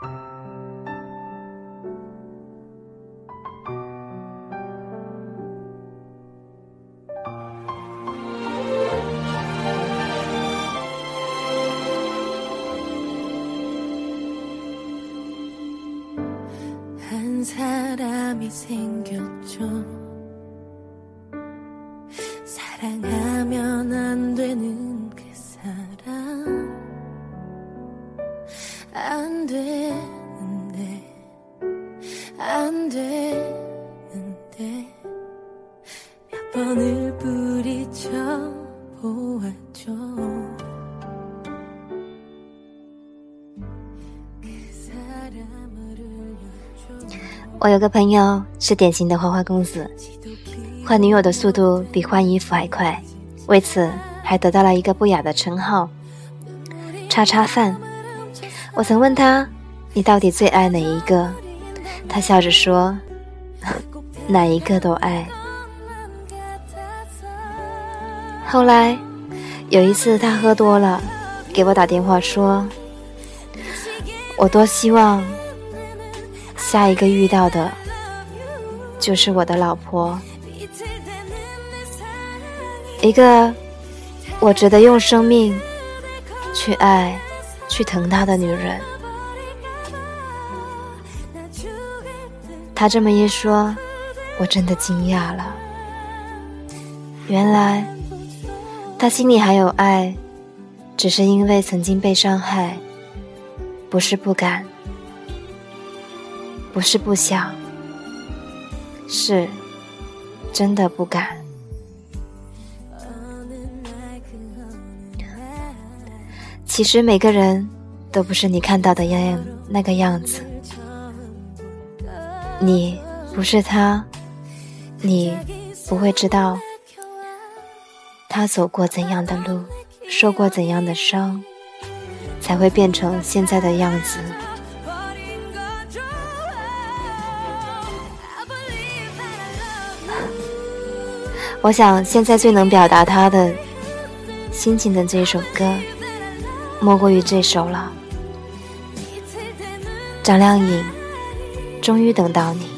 한 사람이 생겼죠. 사랑하면 안 되는 그 사람. 안 돼. 我有个朋友是典型的花花公子，换女友的速度比换衣服还快，为此还得到了一个不雅的称号“叉叉饭”。我曾问他：“你到底最爱哪一个？”他笑着说：“ 哪一个都爱。”后来有一次他喝多了，给我打电话说：“我多希望。”下一个遇到的，就是我的老婆，一个我值得用生命去爱、去疼她的女人。他这么一说，我真的惊讶了。原来他心里还有爱，只是因为曾经被伤害，不是不敢。不是不想，是真的不敢。其实每个人都不是你看到的样那个样子。你不是他，你不会知道他走过怎样的路，受过怎样的伤，才会变成现在的样子。我想，现在最能表达他的心情的这首歌，莫过于这首了。张靓颖，终于等到你。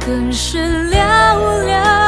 更是寥寥，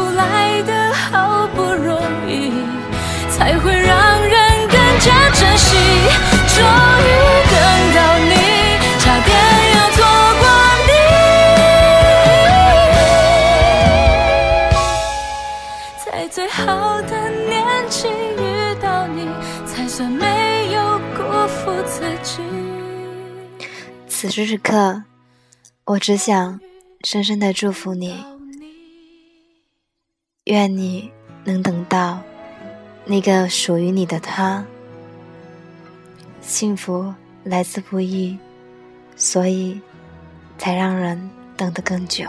福来的好不容易，才会让人更加珍惜。终于等到你。最好的年纪遇到你，才算没有辜负自己。此时此刻，我只想深深的祝福你。愿你能等到那个属于你的他。幸福来自不易，所以才让人等得更久。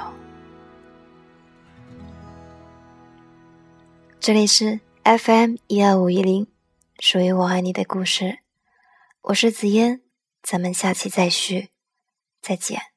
这里是 FM 一二五一零，属于我爱你的故事，我是紫嫣，咱们下期再续。再见。